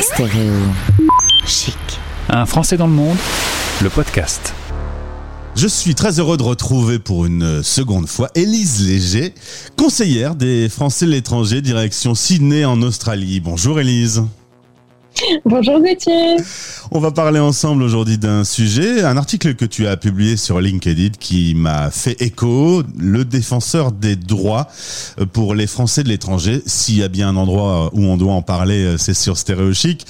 Stéréo chic. Un Français dans le monde, le podcast. Je suis très heureux de retrouver pour une seconde fois Élise Léger, conseillère des Français de l'étranger, direction Sydney en Australie. Bonjour Élise. Bonjour Gauthier. On va parler ensemble aujourd'hui d'un sujet, un article que tu as publié sur LinkedIn qui m'a fait écho, le défenseur des droits pour les Français de l'étranger. S'il y a bien un endroit où on doit en parler, c'est sur Stéréochic.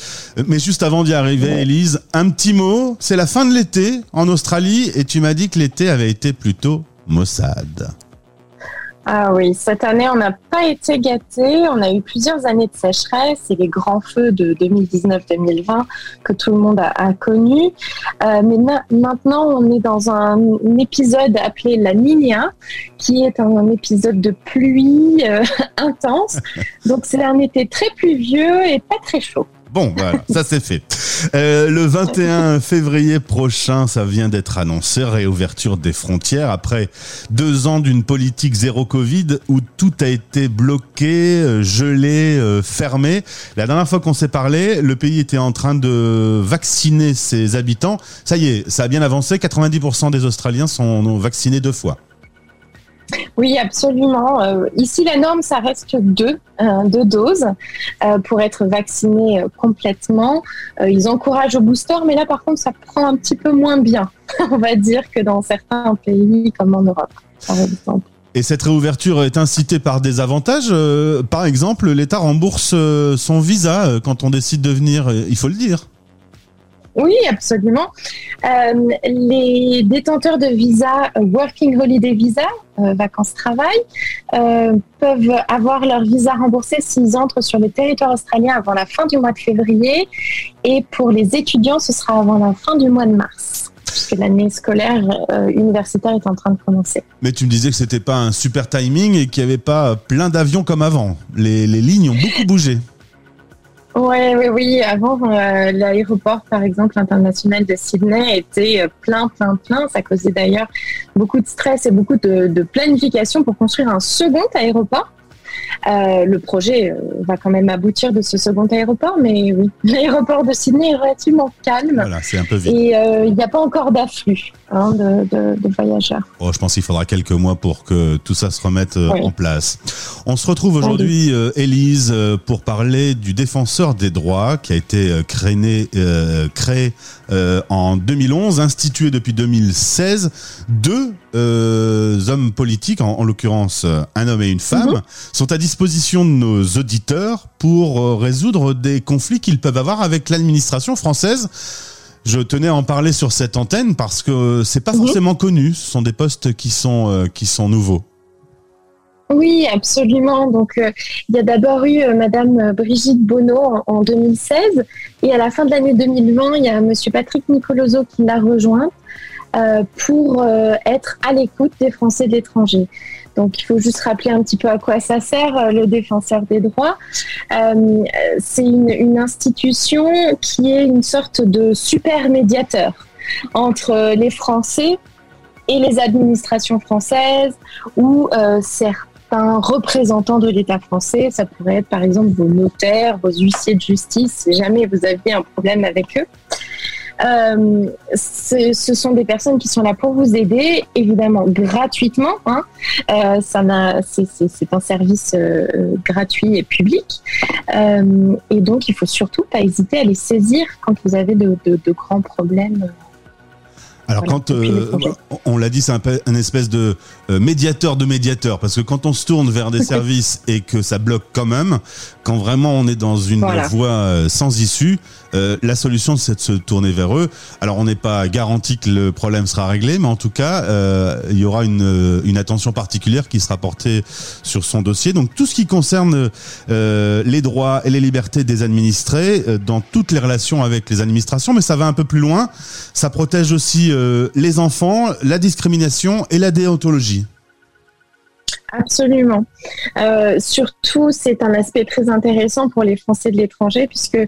Mais juste avant d'y arriver, Élise, un petit mot. C'est la fin de l'été en Australie et tu m'as dit que l'été avait été plutôt maussade. Ah oui, cette année, on n'a pas été gâtés. On a eu plusieurs années de sécheresse et les grands feux de 2019-2020 que tout le monde a, a connus. Euh, mais maintenant, on est dans un, épisode appelé la Niña, qui est un, épisode de pluie euh, intense. Donc, c'est un été très pluvieux et pas très chaud. Bon, voilà, ça c'est fait. Euh, le 21 février prochain, ça vient d'être annoncé, réouverture des frontières après deux ans d'une politique zéro Covid où tout a été bloqué, euh, gelé, euh, fermé. La dernière fois qu'on s'est parlé, le pays était en train de vacciner ses habitants. Ça y est, ça a bien avancé. 90% des Australiens sont vaccinés deux fois. Oui, absolument. Euh, ici, la norme, ça reste deux, euh, deux doses euh, pour être vacciné complètement. ils encouragent au booster, mais là, par contre, ça prend un petit peu moins bien, on va dire, que dans certains pays comme en Europe, par exemple. Et cette réouverture est incitée par des avantages. par exemple, l'État rembourse son visa quand on décide de venir, il faut le dire. Oui, absolument. Euh, les détenteurs de visa euh, Working Holiday Visa, euh, vacances-travail, peuvent avoir leur visa remboursé s'ils entrent sur le territoire australien avant la fin du mois de février. Et pour les étudiants, ce sera avant la fin du mois de mars puisque l'année scolaire universitaire est en train de commencer. Mais tu me disais que c'était pas un super timing et qu'il n'y avait pas plein d'avions comme avant. Les, les lignes ont beaucoup bougé. Oui, oui, oui. Avant, euh, l'aéroport, par exemple, international de Sydney était euh, plein, plein, plein. Ça causait d'ailleurs beaucoup de stress et beaucoup de, de planification pour construire un second aéroport. Euh, le projet euh, va quand même aboutir de ce second aéroport, mais oui, l'aéroport de Sydney est relativement calme. Voilà, c'est un peu vite. Et euh, il n'y a pas encore d'afflux hein, de, voyageurs. Oh, je pense qu'il faudra quelques mois pour que tout ça se remette en place. On se retrouve aujourd'hui, Élise, pour parler du défenseur des droits qui a été créé, créé en 2011, institué depuis 2016. Deux hommes politiques, en, l'occurrence un homme et une femme, mhm. sont à disposition de nos auditeurs pour euh, résoudre des conflits qu'ils peuvent avoir avec l'administration française. Je tenais à en parler sur cette antenne parce que c'est pas mhm. forcément connu. Ce sont des postes qui sont euh, qui sont nouveaux. Oui, absolument. Donc, euh, il y a d'abord eu Madame Brigitte Bonneau en, 2016, et à la fin de l'année 2020, il y a Monsieur Patrick Nicoloso qui l'a rejoint pour être à l'écoute des Français de l'étranger. Donc il faut juste rappeler un petit peu à quoi ça sert euh, le défenseur des droits. Euh, c'est une, institution qui est une sorte de super médiateur entre les Français et les administrations françaises ou euh, certains représentants de l'État français. Ça pourrait être par exemple vos notaires, vos huissiers de justice, si jamais vous aviez un problème avec eux. Euh, ce sont des personnes qui sont là pour vous aider, évidemment gratuitement. Hein. Euh, c'est un service euh, gratuit et public. et donc, il faut surtout pas hésiter à les saisir quand vous avez de, grands problèmes. Alors quand on l'a dit, c'est un, un, espèce de médiateur de médiateur, parce que quand on se tourne vers des services et que ça bloque quand même, quand vraiment on est dans une voie sans issue, euh, la solution, c'est de se tourner vers eux. Alors, on n'est pas garanti que le problème sera réglé, mais en tout cas, euh, il y aura une, euh, une, attention particulière qui sera portée sur son dossier. Donc, tout ce qui concerne les droits et les libertés des administrés dans toutes les relations avec les administrations, mais ça va un peu plus loin. Ça protège aussi les enfants, la discrimination et la déontologie. Absolument. Euh, surtout, c'est un aspect très intéressant pour les Français de l'étranger, puisque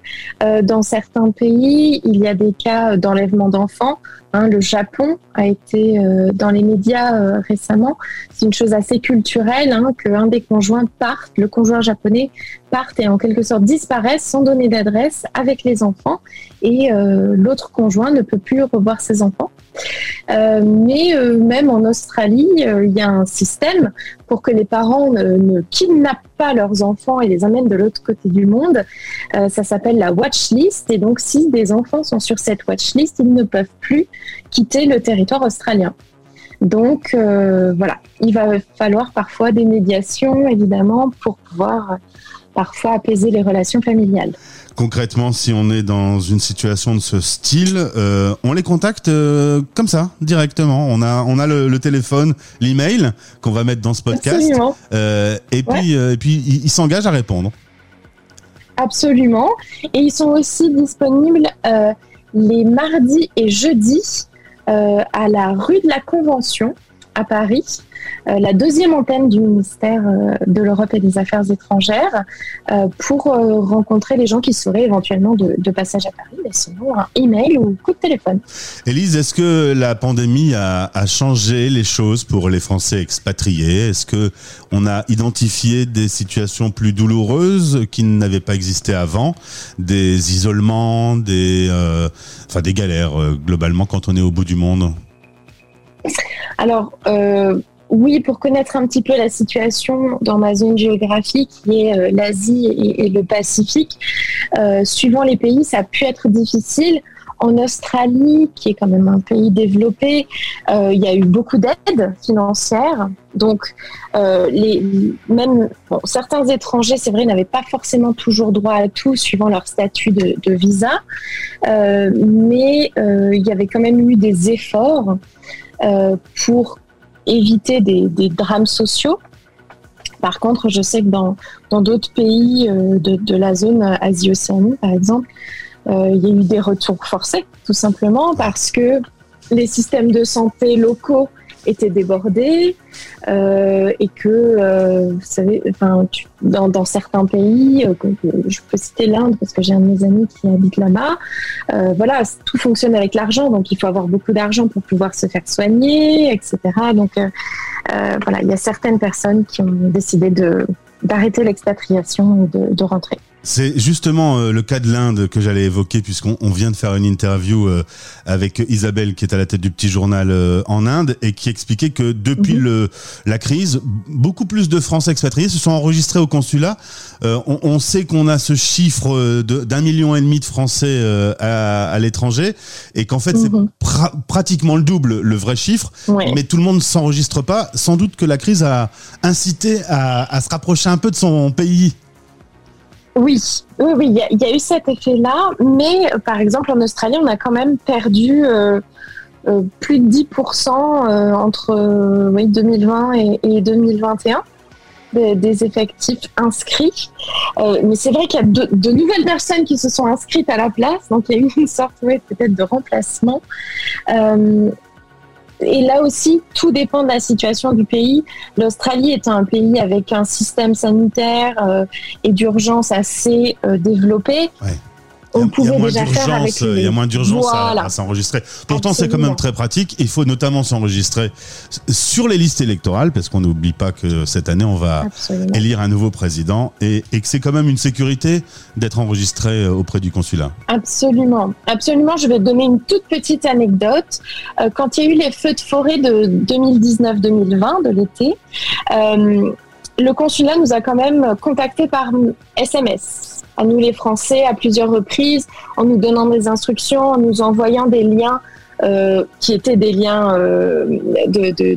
euh, dans certains pays, il y a des cas d'enlèvement d'enfants. Hein, le Japon a été euh, dans les médias récemment. C'est une chose assez culturelle hein, qu'un des conjoints parte, le conjoint japonais partent et en quelque sorte disparaissent sans donner d'adresse avec les enfants et euh, l'autre conjoint ne peut plus revoir ses enfants. Euh, mais euh, même en Australie, il y a un système pour que les parents ne, kidnappent pas leurs enfants et les amènent de l'autre côté du monde. ça s'appelle la watch list et donc si des enfants sont sur cette watch list, ils ne peuvent plus quitter le territoire australien. Donc voilà, il va falloir parfois des médiations évidemment pour pouvoir parfois apaiser les relations familiales. Concrètement, si on est dans une situation de ce style, euh, on les contacte euh, comme ça, directement. On a, on a le, téléphone, l'email qu'on va mettre dans ce podcast. Euh, et, puis, et puis, ils s'engagent à répondre. Absolument. Et ils sont aussi disponibles les mardis et jeudis à la rue de la Convention à Paris. Euh, la deuxième antenne du ministère euh, de l'Europe et des Affaires étrangères euh, pour rencontrer les gens qui seraient éventuellement de, passage à Paris, mais sinon un email ou coup de téléphone. Élise, est-ce que la pandémie a, changé les choses pour les Français expatriés? Est-ce que on a identifié des situations plus douloureuses qui n'avaient pas existé avant, des isolements, des, enfin des galères globalement quand on est au bout du monde? Alors, oui, pour connaître un petit peu la situation dans ma zone géographique, qui est euh, l'Asie et, le Pacifique, euh, suivant les pays, ça a pu être difficile. En Australie, qui est quand même un pays développé, euh, il y a eu beaucoup d'aides financières. Donc, les, même certains étrangers, c'est vrai, n'avaient pas forcément toujours droit à tout suivant leur statut de, visa, mais il y avait quand même eu des efforts pour éviter des, drames sociaux. Par contre, je sais que dans d'autres pays euh, de, la zone Asie-Océanie, par exemple, euh, il y a eu des retours forcés, tout simplement parce que les systèmes de santé locaux étaient débordés euh, et que, euh, vous savez, enfin, dans, certains pays, euh, je peux citer l'Inde parce que j'ai un de mes amis qui habite là-bas, voilà, tout fonctionne avec l'argent, donc il faut avoir beaucoup d'argent pour pouvoir se faire soigner, etc. Donc voilà, il y a certaines personnes qui ont décidé d'arrêter l'expatriation et de rentrer. C'est justement euh, le cas de l'Inde que j'allais évoquer puisqu'on vient de faire une interview euh, avec Isabelle qui est à la tête du petit journal euh, en Inde et qui expliquait que depuis mhm. le, la crise, beaucoup plus de Français expatriés se sont enregistrés au consulat. On, on, sait qu'on a ce chiffre d'un million et demi de Français à, à l'étranger et qu'en fait c'est mhm. pratiquement le double le vrai chiffre, mais tout le monde s'enregistre pas. Sans doute que la crise a incité à, à se rapprocher un peu de son pays. Oui, oui, oui, il y, a eu cet effet-là, mais euh, par exemple en Australie, on a quand même perdu euh, euh, plus de 10% entre 2020 et, 2021 des, effectifs inscrits. mais c'est vrai qu'il y a de, nouvelles personnes qui se sont inscrites à la place, donc il y a eu une sorte peut-être de remplacement et là aussi, tout dépend de la situation du pays. L'Australie est un pays avec un système sanitaire euh, et d'urgence assez euh, développé on pouvait déjà faire avec Il y a moins d'urgence à, s'enregistrer. Pourtant, c'est quand même très pratique. Il faut notamment s'enregistrer sur les listes électorales, parce qu'on n'oublie pas que cette année, on va élire un nouveau président et, que c'est quand même une sécurité d'être enregistré euh, auprès du consulat. Absolument. Absolument. Je vais donner une toute petite anecdote. Euh, quand il y a eu les feux de forêt de 2019-2020, de l'été, euh, le consulat nous a quand même contactés par SMS à nous les Français à plusieurs reprises en nous donnant des instructions, en nous envoyant des liens euh, qui étaient des liens euh,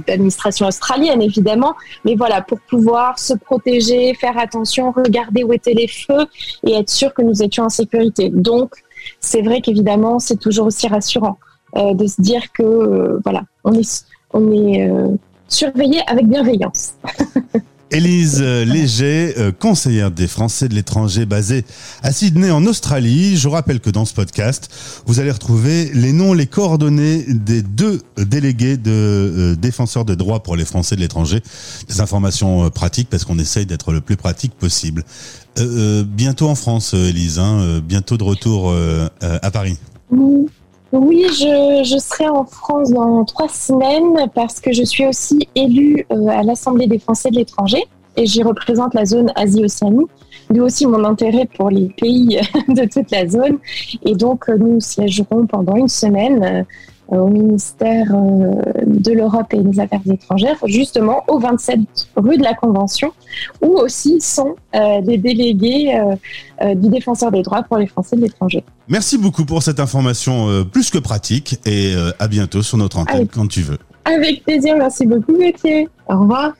d'administration australienne évidemment, mais voilà pour pouvoir se protéger, faire attention, regarder où étaient les feux et être sûr que nous étions en sécurité. Donc c'est vrai qu'évidemment c'est toujours aussi rassurant euh, de se dire que voilà on est on est surveillé avec bienveillance. Élise Léger, euh, conseillère des Français de l'étranger basée à Sydney en Australie. Je rappelle que dans ce podcast, vous allez retrouver les noms, les coordonnées des deux délégués de euh, défenseurs de droits pour les Français de l'étranger. Des informations euh, pratiques parce qu'on essaye d'être le plus pratique possible. bientôt en France, Élise, hein, bientôt de retour à Paris. Je, serai en France dans trois semaines parce que je suis aussi élue euh, à l'Assemblée des Français de l'étranger et j'y représente la zone Asie-Océanie. d'où aussi mon intérêt pour les pays de toute la zone. Et donc, nous siégerons pendant une semaine au ministère de l'Europe et des Affaires étrangères, justement au 27 rue de la Convention, où aussi sont des délégués du défenseur des droits pour les Français de l'étranger. Merci beaucoup pour cette information plus que pratique et à bientôt sur notre antenne quand tu veux. Avec plaisir, merci beaucoup Gauthier. Au revoir.